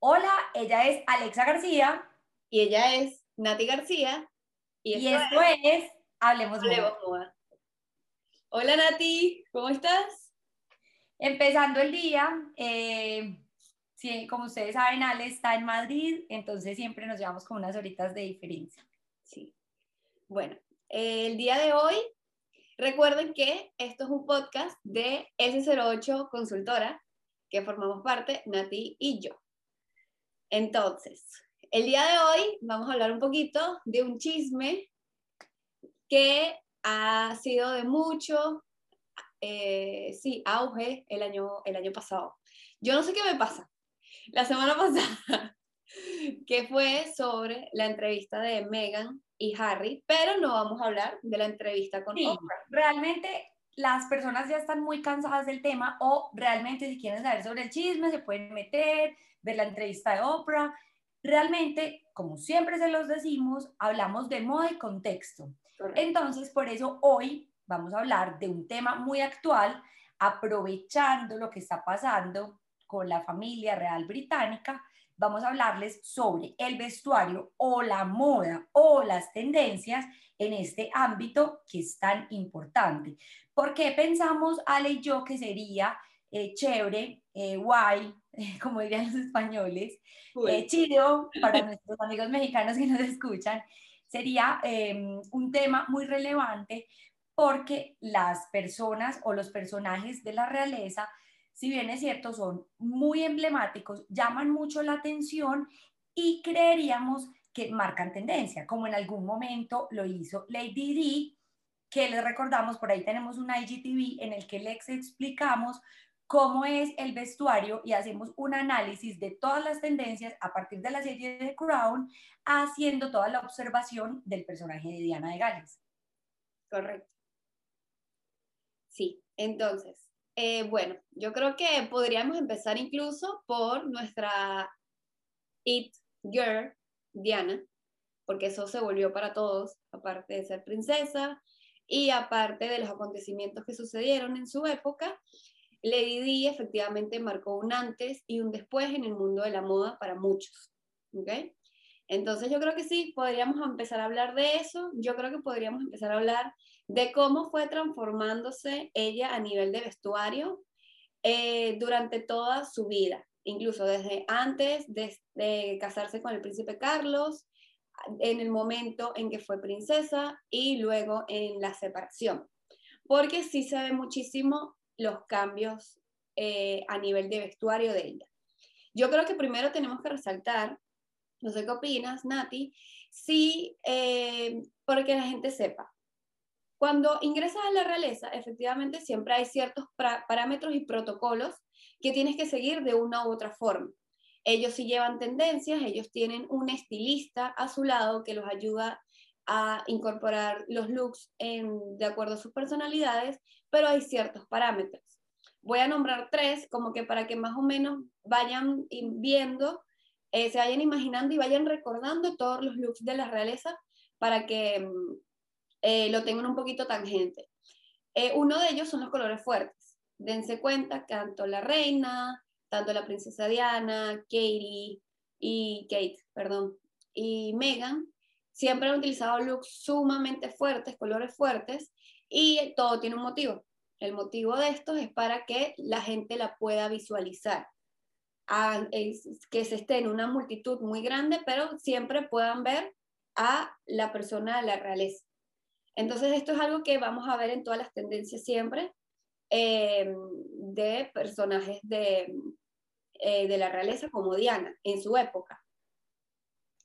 Hola, ella es Alexa García. Y ella es Nati García. Y esto, es, Hablemos, Moda. Hola Nati, ¿cómo estás? Empezando el día, eh, como ustedes saben, Ale está en Madrid, entonces siempre nos llevamos con unas horitas de diferencia. Sí. Bueno, el día de hoy, recuerden que esto es un podcast de S08 Consultora, que formamos parte Nati y yo. Entonces, el día de hoy vamos a hablar un poquito de un chisme que ha sido de mucho, eh, sí, auge el año, el año pasado. Yo no sé qué me pasa. La semana pasada, que fue sobre la entrevista de Meghan y Harry, pero no vamos a hablar de la entrevista con Oprah. Realmente las personas ya están muy cansadas del tema o realmente si quieren saber sobre el chisme se pueden meter, ver la entrevista de Oprah. Realmente, como siempre se los decimos, hablamos de moda y contexto. Entonces, por eso hoy vamos a hablar de un tema muy actual, aprovechando lo que está pasando con la familia real británica, vamos a hablarles sobre el vestuario o la moda o las tendencias en este ámbito que es tan importante. ¿Por qué pensamos, Ale y yo, que sería eh, chévere, eh, guay, como dirían los españoles, eh, chido para nuestros amigos mexicanos que nos escuchan, sería em, un tema muy relevante porque las personas o los personajes de la realeza, si bien es cierto, son muy emblemáticos, llaman mucho la atención y creeríamos que marcan tendencia, como en algún momento lo hizo Lady Di, que les recordamos, por ahí tenemos un IGTV en el que les explicamos cómo es el vestuario y hacemos un análisis de todas las tendencias a partir de la serie de Crown, haciendo toda la observación del personaje de Diana de Gales. Correcto. Sí, entonces, eh, bueno, yo creo que podríamos empezar incluso por nuestra It Girl, Diana, porque eso se volvió para todos, aparte de ser princesa y aparte de los acontecimientos que sucedieron en su época. Lady Di efectivamente marcó un antes y un después en el mundo de la moda para muchos. ¿okay? Entonces yo creo que sí, podríamos empezar a hablar de eso. Yo creo que podríamos empezar a hablar de cómo fue transformándose ella a nivel de vestuario eh, durante toda su vida, incluso desde antes de casarse con el príncipe Carlos, en el momento en que fue princesa y luego en la separación. Porque sí se ve muchísimo los cambios eh, a nivel de vestuario de ella. Yo creo que primero tenemos que resaltar, no sé qué opinas, Nati, sí, eh, porque la gente sepa. Cuando ingresas a la realeza, efectivamente siempre hay ciertos parámetros y protocolos que tienes que seguir de una u otra forma. Ellos sí llevan tendencias, ellos tienen un estilista a su lado que los ayuda a incorporar los looks de acuerdo a sus personalidades, pero hay ciertos parámetros. Voy a nombrar tres, como que para que más o menos vayan viendo, eh, se vayan imaginando y vayan recordando todos los looks de la realeza para que mm, eh, lo tengan un poquito tangente. Eh, uno de ellos son los colores fuertes. Dense cuenta que tanto la reina, tanto la princesa Diana, Katie y Kate, perdón, y Meghan siempre han utilizado looks sumamente fuertes, colores fuertes, y todo tiene un motivo. El motivo de esto es para que la gente la pueda visualizar, que se esté en una multitud muy grande, pero siempre puedan ver a la persona de la realeza. Entonces, esto es algo que vamos a ver en todas las tendencias siempre eh, de personajes de, eh, de la realeza como Diana en su época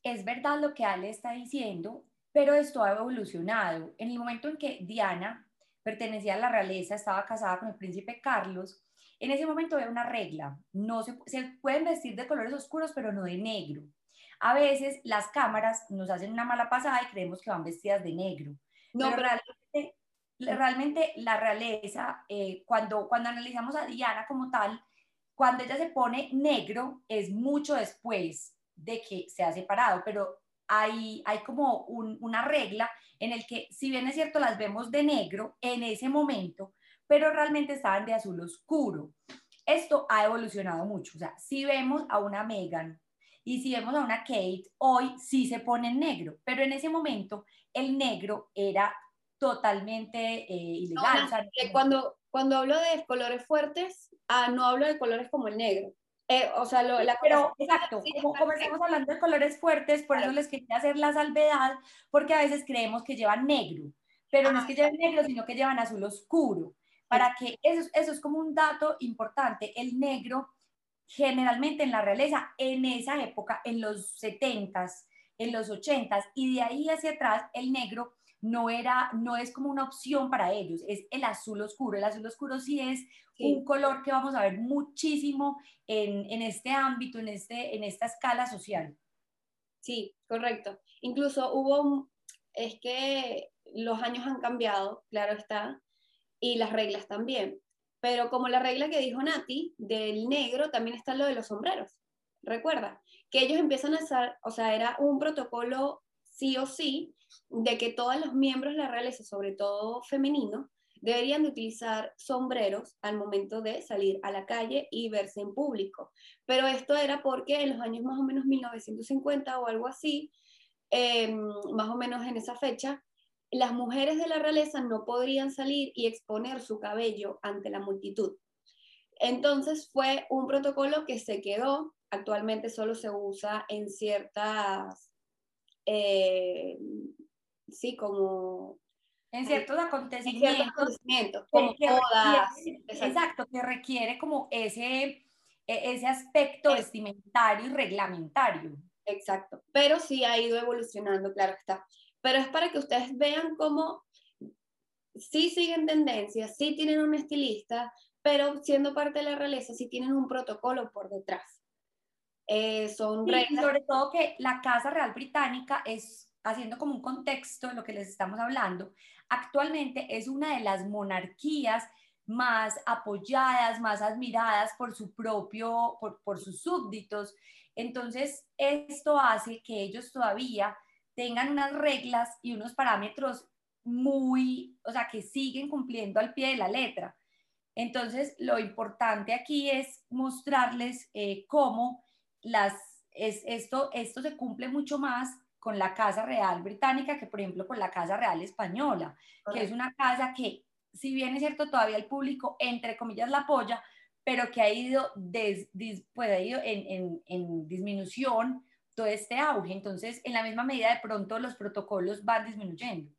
es verdad lo que Ale está diciendo, pero esto ha evolucionado. En el momento en que Diana pertenecía a la realeza, estaba casada con el príncipe Carlos, en ese momento había una regla, no se, pueden vestir de colores oscuros, pero no de negro. A veces las cámaras nos hacen una mala pasada y creemos que van vestidas de negro. No, pero realmente, realmente la realeza, eh, cuando, cuando analizamos a Diana como tal, cuando ella se pone negro es mucho después de que se ha separado, pero hay, hay como una regla en el que, si bien es cierto, las vemos de negro en ese momento, pero realmente estaban de azul oscuro. Esto ha evolucionado mucho. O sea, si vemos a una Megan y si vemos a una Kate, hoy sí se pone en negro, pero en ese momento el negro era totalmente eh, ilegal. cuando, cuando hablo de colores fuertes, ah, no hablo de colores como el negro. Eh, o sea, lo, la pero exacto, como, estamos hablando de colores fuertes, por eso les quería hacer la salvedad, porque a veces creemos que llevan negro, pero no es que lleven negro, sino que llevan azul oscuro. Para que eso, eso es como un dato importante. El negro, generalmente en la realeza, en esa época, en los 70s, en los 80s, y de ahí hacia atrás, el negro no era, no es como una opción para ellos, es el azul oscuro. El azul oscuro sí es un color que vamos a ver muchísimo en, en, este ámbito, en, este, en esta escala social. Sí, correcto. Incluso hubo, es que los años han cambiado, claro está, y las reglas también. Pero como la regla que dijo Nati del negro, también está lo de los sombreros. Recuerda que ellos empiezan a hacer, o sea, era un protocolo sí o sí de que todos los miembros de la realeza, sobre todo femeninos, deberían de utilizar sombreros al momento de salir a la calle y verse en público. Pero esto era porque en los años más o menos 1950 o algo así, em, más o menos en esa fecha, las mujeres de la realeza no podrían salir y exponer su cabello ante la multitud. Entonces fue un protocolo que se quedó, actualmente solo se usa en ciertas, eh, sí, como en ciertos acontecimientos, como exacto, que requiere como ese, e, ese aspecto vestimentario y reglamentario. Exacto, pero sí ha ido evolucionando, claro está. Pero es para que ustedes vean cómo sí siguen tendencias, sí tienen un estilista, pero siendo parte de la realeza sí tienen un protocolo por detrás. Eh, son reglas. sobre todo que la Casa Real Británica es haciendo como un contexto de lo que les estamos hablando, actualmente es una de las monarquías más apoyadas, más admiradas por su propio, por, sus súbditos. Entonces, esto hace que ellos todavía tengan unas reglas y unos parámetros muy, o sea, que siguen cumpliendo al pie de la letra. Entonces, lo importante aquí es mostrarles eh, cómo las, es, esto, esto se cumple mucho más con la Casa Real Británica que, por ejemplo, con la Casa Real Española, que es una casa que, si bien es cierto, todavía el público, entre comillas, la apoya, pero que ha ido, des, pues, ha ido en, en, en disminución todo este auge. Entonces, en la misma medida, de pronto los protocolos van disminuyendo.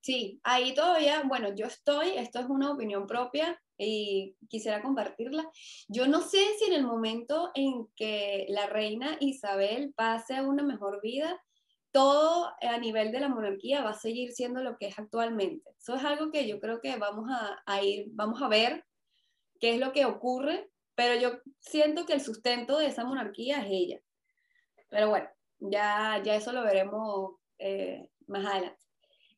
Sí, ahí todavía, bueno, yo estoy, esto es una opinión propia y quisiera compartirla. Yo no sé si en el momento en que la reina Isabel pase a una mejor vida, todo a nivel de la monarquía va a seguir siendo lo que es actualmente. Eso es algo que yo creo que vamos a, ir, vamos a ver qué es lo que ocurre, pero yo siento que el sustento de esa monarquía es ella. Pero bueno, ya, ya eso lo veremos eh, más adelante.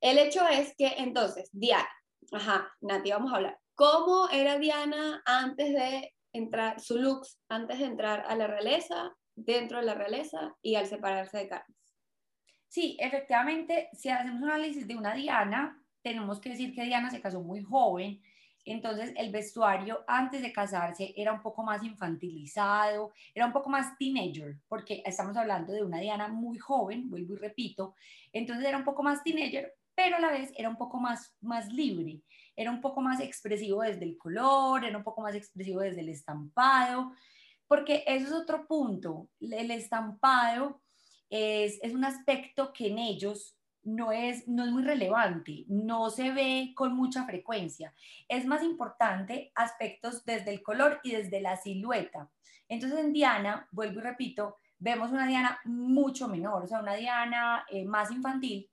El hecho es que entonces, Diana, ajá, Nati, vamos a hablar. ¿Cómo era Diana antes de entrar, su looks, antes de entrar a la realeza, dentro de la realeza y al separarse de Carmen? Sí, efectivamente, si hacemos un análisis de una Diana, tenemos que decir que Diana se casó muy joven, entonces el vestuario antes de casarse era un poco más infantilizado, era un poco más teenager, porque estamos hablando de una Diana muy joven, vuelvo y repito, entonces era un poco más teenager, pero a la vez era un poco más, más libre, era un poco más expresivo desde el color, era un poco más expresivo desde el estampado, porque eso es otro punto, el estampado es, un aspecto que en ellos no es, no es muy relevante, no se ve con mucha frecuencia. Es más importante aspectos desde el color y desde la silueta. Entonces en Diana, vuelvo y repito, vemos una Diana mucho menor, o sea, una Diana eh, más infantil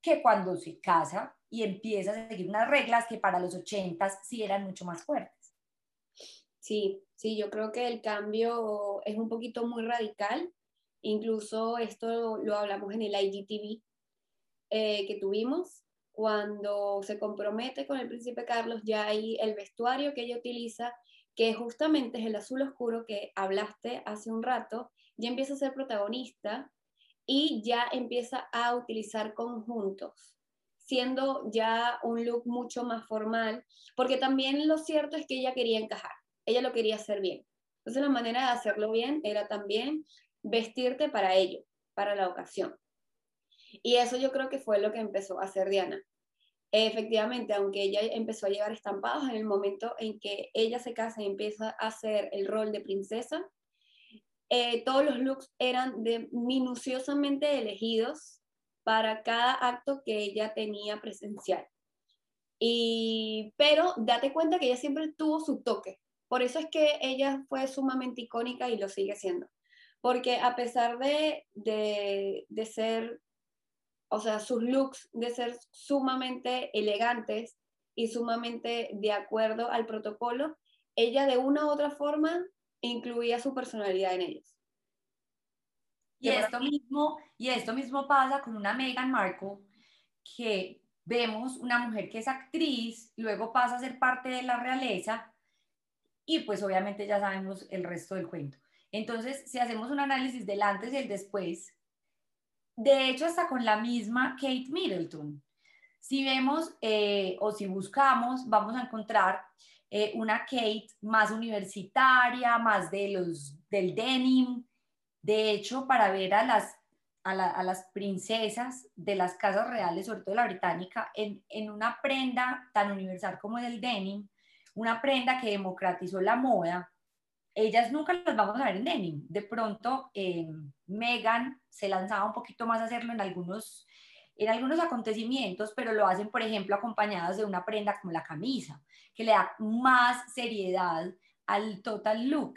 que cuando se casa y empieza a seguir unas reglas que para los ochentas sí eran mucho más fuertes. Sí, sí, yo creo que el cambio es un poquito muy radical Incluso esto lo hablamos en el IGTV eh, que tuvimos. Cuando se compromete con el príncipe Carlos, ya hay el vestuario que ella utiliza, que justamente es el azul oscuro que hablaste hace un rato, ya empieza a ser protagonista y ya empieza a utilizar conjuntos. siendo ya un look mucho más formal, porque también lo cierto es que ella quería encajar, ella lo quería hacer bien. Entonces la manera de hacerlo bien era también vestirte para ello, para la ocasión. Y eso yo creo que fue lo que empezó a hacer Diana. Efectivamente, aunque ella empezó a llevar estampados en el momento en que ella se casa y empieza a hacer el rol de princesa, eh, todos los looks eran minuciosamente elegidos para cada acto que ella tenía presencial. Y, pero date cuenta que ella siempre tuvo su toque. Por eso es que ella fue sumamente icónica y lo sigue siendo. Porque a pesar de, de, de ser o sea, sus looks de ser sumamente elegantes y sumamente de acuerdo al protocolo, ella de una u otra forma incluía su personalidad en ellos. Y esto, mismo, y esto mismo pasa con una Meghan Markle, que vemos una mujer que es actriz, luego pasa a ser parte de la realeza, y pues obviamente ya sabemos el resto del cuento. Entonces, si hacemos un análisis del antes y el después, de hecho, hasta con la misma Kate Middleton. Si vemos eh, o si buscamos, vamos a encontrar eh, una Kate más universitaria, más de los, del denim. De hecho, para ver a las, a, las princesas de las casas reales, sobre todo la británica, en, en una prenda tan universal como el denim, una prenda que democratizó la moda, ellas nunca las vamos a ver en denim. De pronto, eh, Megan se lanzaba un poquito más a hacerlo en algunos, en algunos acontecimientos, pero lo hacen, por ejemplo, acompañadas de una prenda como la camisa, que le da más seriedad al total look.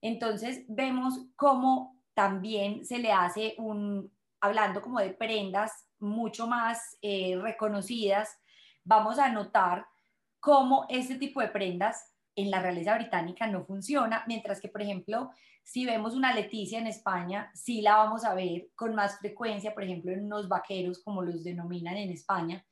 Entonces, vemos cómo también se le hace un, hablando como de prendas mucho más eh, reconocidas, vamos a notar cómo este tipo de prendas en la realeza británica no funciona, mientras que, por ejemplo, si vemos una Leticia en España, sí la vamos a ver con más frecuencia, por ejemplo, en unos vaqueros, como los denominan en España,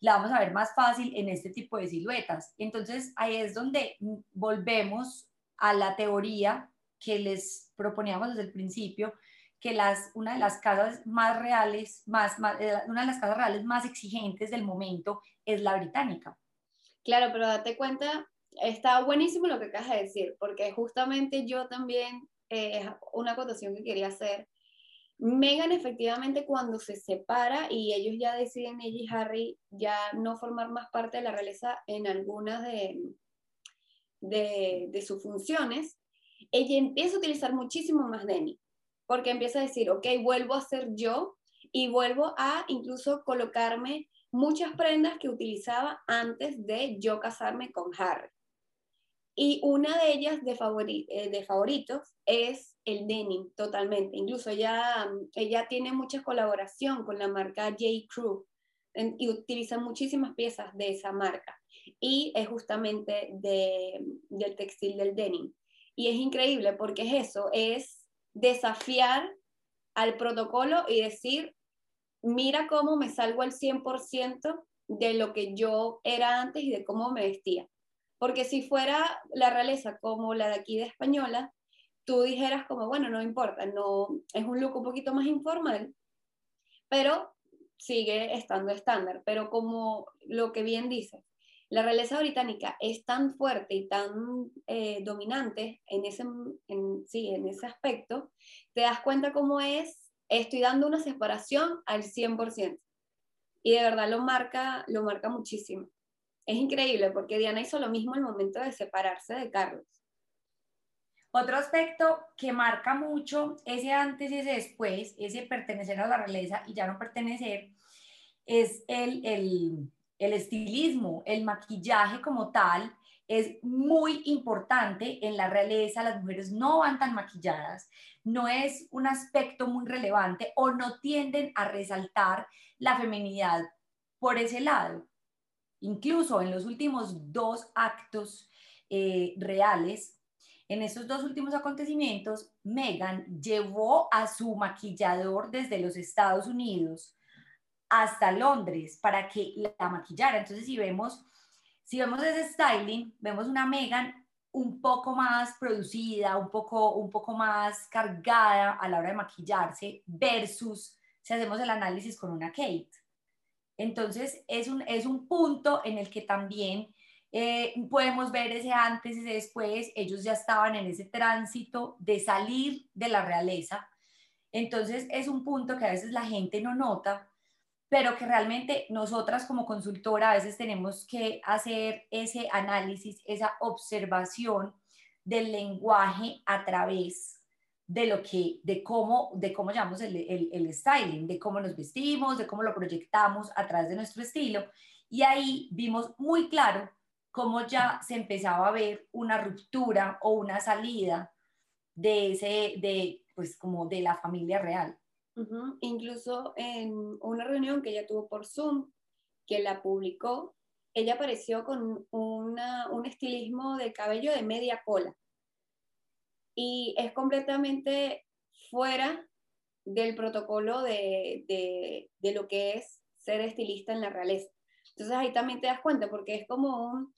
la vamos a ver más fácil en este tipo de siluetas. Entonces, ahí es donde volvemos a la teoría que les proponíamos desde el principio, que las, una de las casas más reales, más, eh, una de las casas reales más exigentes del momento es la británica. Claro, pero date cuenta está buenísimo lo que acabas de decir, porque justamente yo también, eh, una acotación que quería hacer. Megan efectivamente cuando se separa y ellos ya deciden, ella y Harry, ya no formar más parte de la realeza en algunas de, de, de sus funciones, ella empieza a utilizar muchísimo más Denny, porque empieza a decir, ok, vuelvo a ser yo y vuelvo a incluso colocarme muchas prendas que utilizaba antes de yo casarme con Harry. Y una de ellas de, eh, de favoritos es el denim, totalmente. Incluso ella, ella tiene mucha colaboración con la marca J. Crew y utiliza muchísimas piezas de esa marca. Y es justamente de, del textil del denim. Y es increíble porque es eso, es desafiar al protocolo y decir, mira cómo me salgo al 100% de lo que yo era antes y de cómo me vestía. Porque si fuera la realeza como la de aquí de española, tú dijeras como, bueno, no importa, no, es un look un poquito más informal, pero sigue estando estándar. Pero como lo que bien dice, la realeza británica es tan fuerte y tan eh, dominante en ese, en, sí, en ese aspecto, te das cuenta cómo es, estoy dando una separación al 100%. Y de verdad lo marca, lo marca muchísimo es increíble porque Diana hizo lo mismo el momento de separarse de Carlos. Otro aspecto que marca mucho ese antes y ese después, ese pertenecer a la realeza y ya no pertenecer, es el estilismo, el maquillaje como tal, es muy importante en la realeza, las mujeres no van tan maquilladas, no es un aspecto muy relevante o no tienden a resaltar la feminidad por ese lado. Incluso en los últimos dos actos eh, reales, en esos dos últimos acontecimientos, Megan llevó a su maquillador desde los Estados Unidos hasta Londres para que la maquillara. Entonces, si vemos, si vemos ese styling, vemos una Megan un poco más producida, un poco, un poco más cargada a la hora de maquillarse versus si hacemos el análisis con una Kate. Entonces es un, es un punto en el que también eh, podemos ver ese antes y ese después. Ellos ya estaban en ese tránsito de salir de la realeza. Entonces es un punto que a veces la gente no nota, pero que realmente nosotras como consultora a veces tenemos que hacer ese análisis, esa observación del lenguaje a través de lo que, de cómo, de cómo llamamos el, el, styling, de cómo nos vestimos, de cómo lo proyectamos a través de nuestro estilo. Y ahí vimos muy claro cómo ya se empezaba a ver una ruptura o una salida de ese, de, pues como de la familia real. Incluso en una reunión que ella tuvo por Zoom, que la publicó, ella apareció con una, un estilismo de cabello de media cola. Y es completamente fuera del protocolo de, de, lo que es ser estilista en la realeza. Entonces ahí también te das cuenta, porque es como un,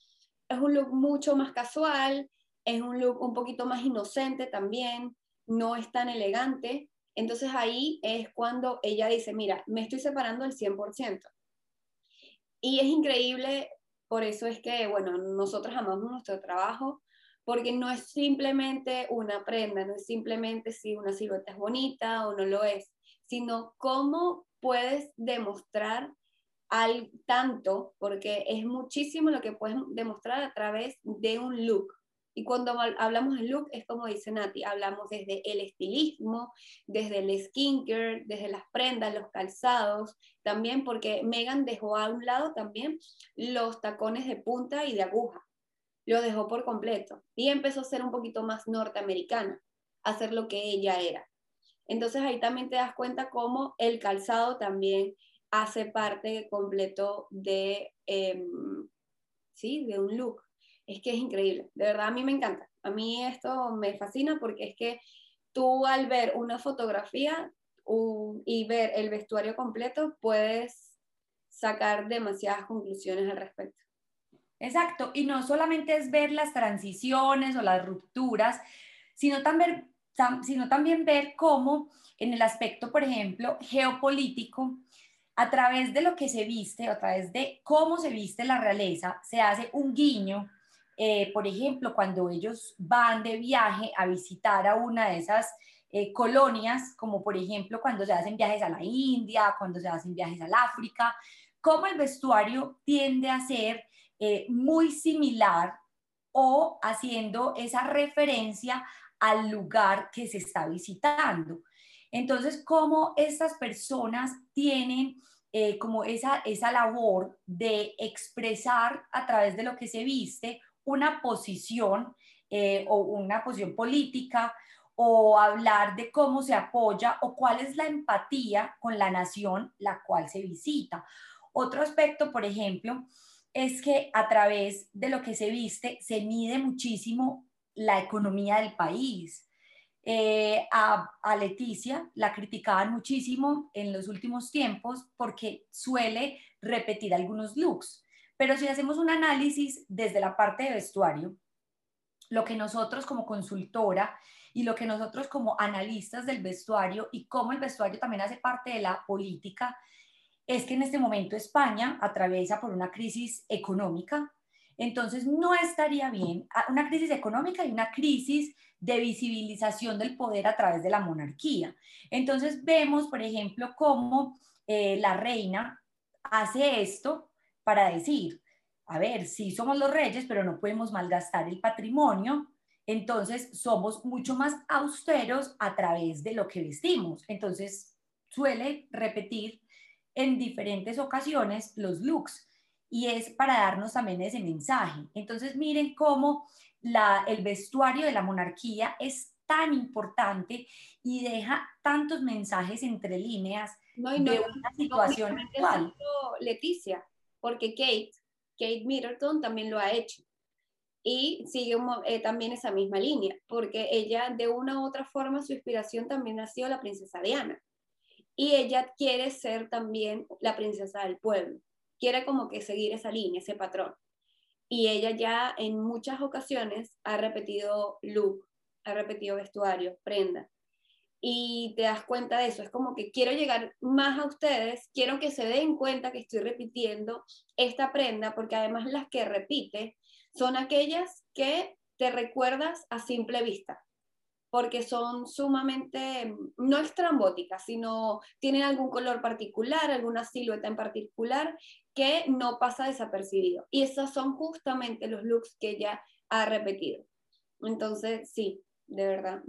es un look mucho más casual, es un look un poquito más inocente también, no es tan elegante. Entonces ahí es cuando ella dice, mira, me estoy separando al 100%. Y es increíble, por eso es que, bueno, nosotros amamos nuestro trabajo, porque no es simplemente una prenda, no es simplemente si una silueta es bonita o no lo es, sino cómo puedes demostrar tanto, porque es muchísimo lo que puedes demostrar a través de un look. Y cuando hablamos de look, es como dice Nati, hablamos desde el estilismo, desde el skincare, desde las prendas, los calzados, también porque Megan dejó a un lado también los tacones de punta y de aguja. Lo dejó por completo y empezó a ser un poquito más norteamericana, a ser lo que ella era. Entonces ahí también te das cuenta cómo el calzado también hace parte completo de, em, sí, de un look es que es increíble. De verdad, a mí me encanta. A mí esto me fascina porque es que tú al ver una fotografía y ver el vestuario completo, puedes sacar demasiadas conclusiones al respecto. Exacto, y no solamente es ver las transiciones o las rupturas, sino también, sino también ver cómo en el aspecto, por ejemplo, geopolítico, a través de lo que se viste, a través de cómo se viste la realeza, se hace un guiño eh, por ejemplo, cuando ellos van de viaje a visitar a una de esas eh, colonias, como por ejemplo cuando se hacen viajes a la India, cuando se hacen viajes al África, cómo el vestuario tiende a ser eh, muy similar o haciendo esa referencia al lugar que se está visitando. Entonces, cómo estas personas tienen como esa, esa labor de expresar a través de lo que se viste una posición eh, o una posición política o hablar de cómo se apoya o cuál es la empatía con la nación la cual se visita. Otro aspecto, por ejemplo, es que a través de lo que se viste se mide muchísimo la economía del país. Eh, a, a, Leticia la criticaban muchísimo en los últimos tiempos porque suele repetir algunos looks. Pero si hacemos un análisis desde la parte de vestuario, lo que nosotros como consultora y lo que nosotros como analistas del vestuario y cómo el vestuario también hace parte de la política, es que en este momento España atraviesa por una crisis económica. Entonces no estaría bien ah, una crisis económica y una crisis de visibilización del poder a través de la monarquía. Entonces vemos, por ejemplo, cómo eh, la reina hace esto para decir, a ver, sí somos los reyes, pero no podemos malgastar el patrimonio, entonces somos mucho más austeros a través de lo que vestimos. Entonces suele repetir en diferentes ocasiones los looks y es para darnos también ese mensaje. Entonces miren cómo la, el vestuario de la monarquía es tan importante y deja tantos mensajes entre líneas no, y no, de una situación actual. Leticia, porque Kate, Kate Middleton también lo ha hecho. Y sigue eh, también esa misma línea, porque ella de una u otra forma su inspiración también ha sido la princesa Diana. Y ella quiere ser también la princesa del pueblo, quiere como que seguir esa línea, ese patrón. Y ella ya en muchas ocasiones ha repetido look, ha repetido vestuario, prenda. y te das cuenta de eso. Es como que quiero llegar más a ustedes, quiero que se den cuenta que estoy repitiendo esta prenda, porque además las que repite son aquellas que te recuerdas a simple vista, porque son sumamente, no estrambóticas, sino tienen algún color particular, alguna silueta en particular que no pasa desapercibido. Y esos son justamente los looks que ella ha repetido. Entonces, sí, de verdad.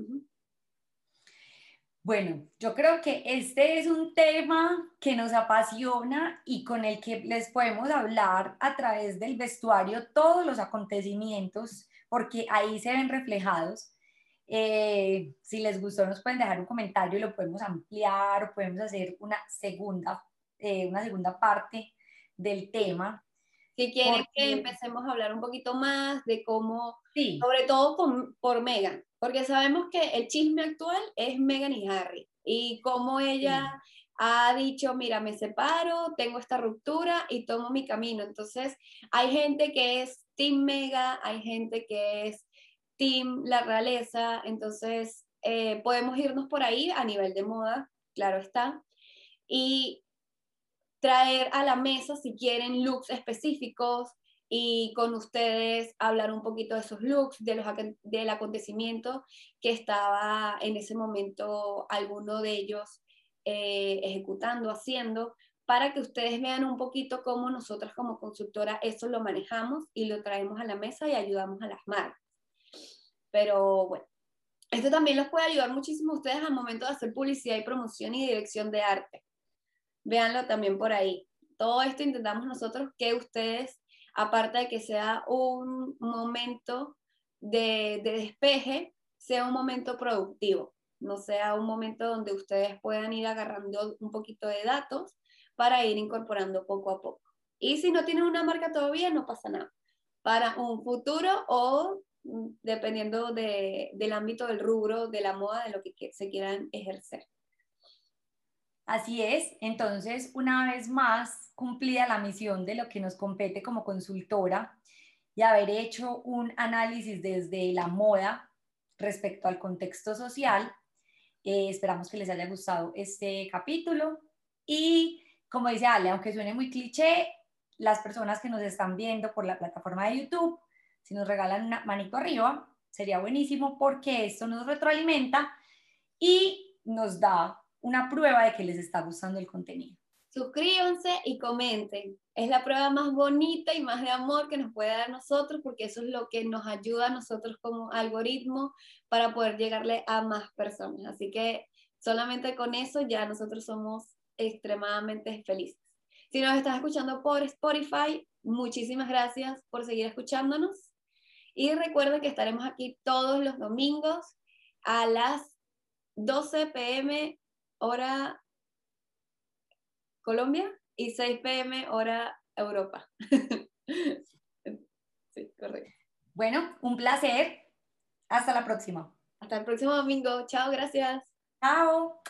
Bueno, yo creo que este es un tema que nos apasiona y con el que les podemos hablar a través del vestuario todos los acontecimientos, porque ahí se ven reflejados. Eh, si les gustó, nos pueden dejar un comentario y lo podemos ampliar o podemos hacer una segunda, eh, una segunda parte del tema. Si quieren que empecemos a hablar un poquito más de cómo, sobre todo por Megan, porque sabemos que el chisme actual es Megan y Harry y cómo ella ha dicho, mira, me separo, tengo esta ruptura y tomo mi camino. Entonces, hay gente que es Team Mega, hay gente que es Team La Realeza, entonces eh, podemos irnos por ahí a nivel de moda, claro está. Y traer a la mesa, si quieren, looks específicos y con ustedes hablar un poquito de esos looks, de los, del acontecimiento que estaba en ese momento alguno de ellos eh, ejecutando, haciendo, para que ustedes vean un poquito cómo nosotras como consultora eso lo manejamos y lo traemos a la mesa y ayudamos a las marcas. Pero bueno, esto también los puede ayudar muchísimo a ustedes al momento de hacer publicidad y promoción y dirección de arte véanlo también por ahí. Todo esto intentamos nosotros que ustedes, aparte de que sea un momento de, despeje, sea un momento productivo, no sea un momento donde ustedes puedan ir agarrando un poquito de datos para ir incorporando poco a poco. Y si no tienen una marca todavía, no pasa nada. Para un futuro o dependiendo del ámbito del rubro, de la moda, de lo que se quieran ejercer. Así es, entonces una vez más cumplida la misión de lo que nos compete como consultora y haber hecho un análisis desde la moda respecto al contexto social. Eh, esperamos que les haya gustado este capítulo y como dice Ale, aunque suene muy cliché, las personas que nos están viendo por la plataforma de YouTube, si nos regalan una manito arriba, sería buenísimo porque esto nos retroalimenta y nos da una prueba de que les está gustando el contenido. Suscríbanse y comenten. Es la prueba más bonita y más de amor que nos puede dar nosotros porque eso es lo que nos ayuda a nosotros como algoritmo para poder llegarle a más personas. Así que solamente con eso ya nosotros somos extremadamente felices. Si nos estás escuchando por Spotify, muchísimas gracias por seguir escuchándonos. Y recuerda que estaremos aquí todos los domingos a las 12 pm hora Colombia y 6 pm hora Europa. sí, correcto. Bueno, un placer. Hasta la próxima. Hasta el próximo domingo. Chao, gracias. Chao.